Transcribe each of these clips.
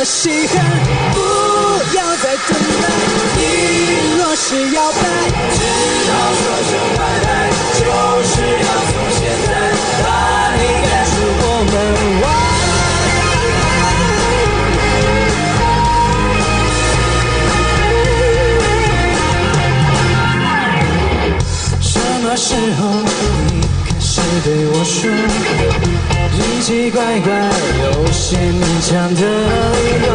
我稀罕，不要再等待。你若是摇摆，知道说声爱爱，就是要从现在把你赶出我门外。什么时候你开始对我说？奇奇怪怪有些勉强的理由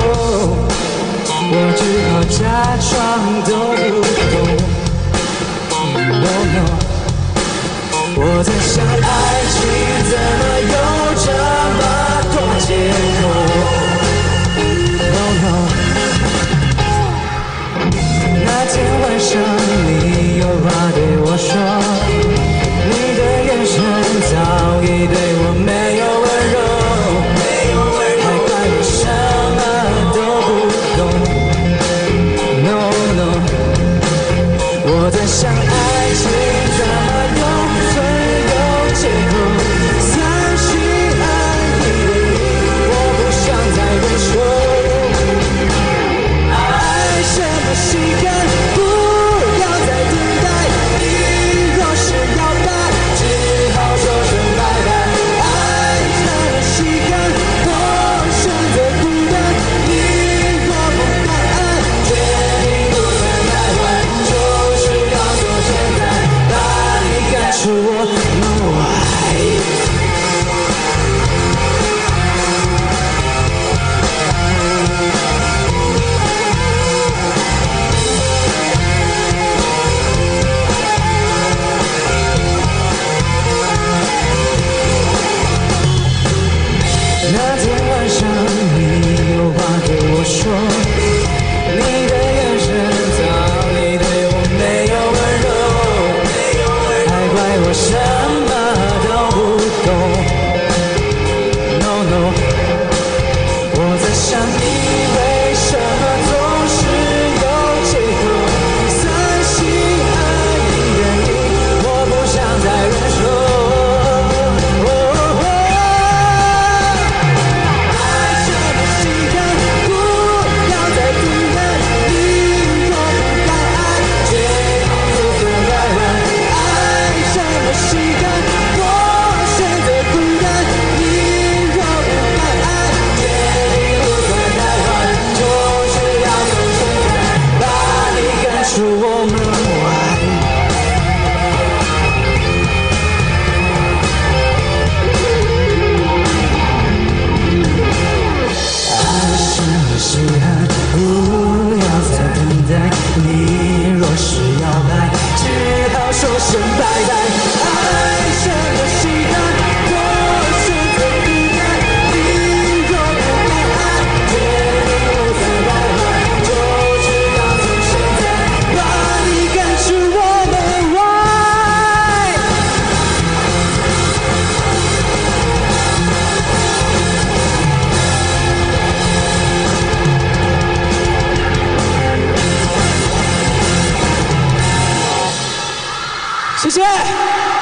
我只好假装都不懂。no no 我在想爱说谢谢。